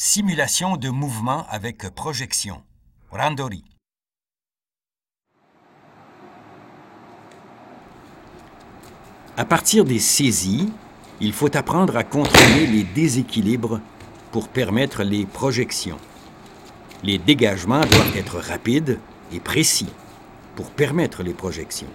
Simulation de mouvement avec projection. Randori. À partir des saisies, il faut apprendre à contrôler les déséquilibres pour permettre les projections. Les dégagements doivent être rapides et précis pour permettre les projections.